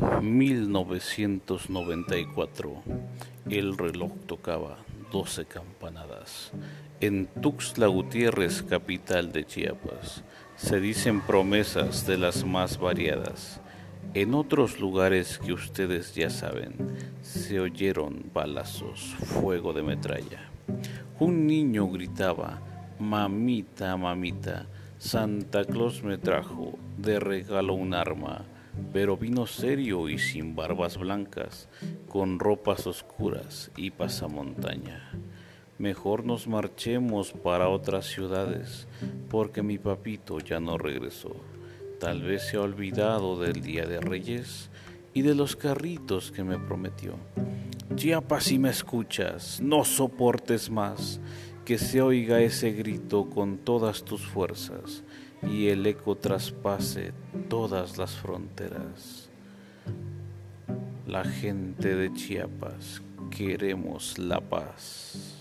1994. El reloj tocaba doce campanadas. En Tuxtla Gutiérrez, capital de Chiapas, se dicen promesas de las más variadas. En otros lugares que ustedes ya saben, se oyeron balazos, fuego de metralla. Un niño gritaba, mamita, mamita, Santa Claus me trajo de regalo un arma pero vino serio y sin barbas blancas, con ropas oscuras y pasamontaña. Mejor nos marchemos para otras ciudades, porque mi papito ya no regresó. Tal vez se ha olvidado del Día de Reyes y de los carritos que me prometió. Chiapas, si me escuchas, no soportes más que se oiga ese grito con todas tus fuerzas y el eco traspase todas las fronteras. La gente de Chiapas queremos la paz.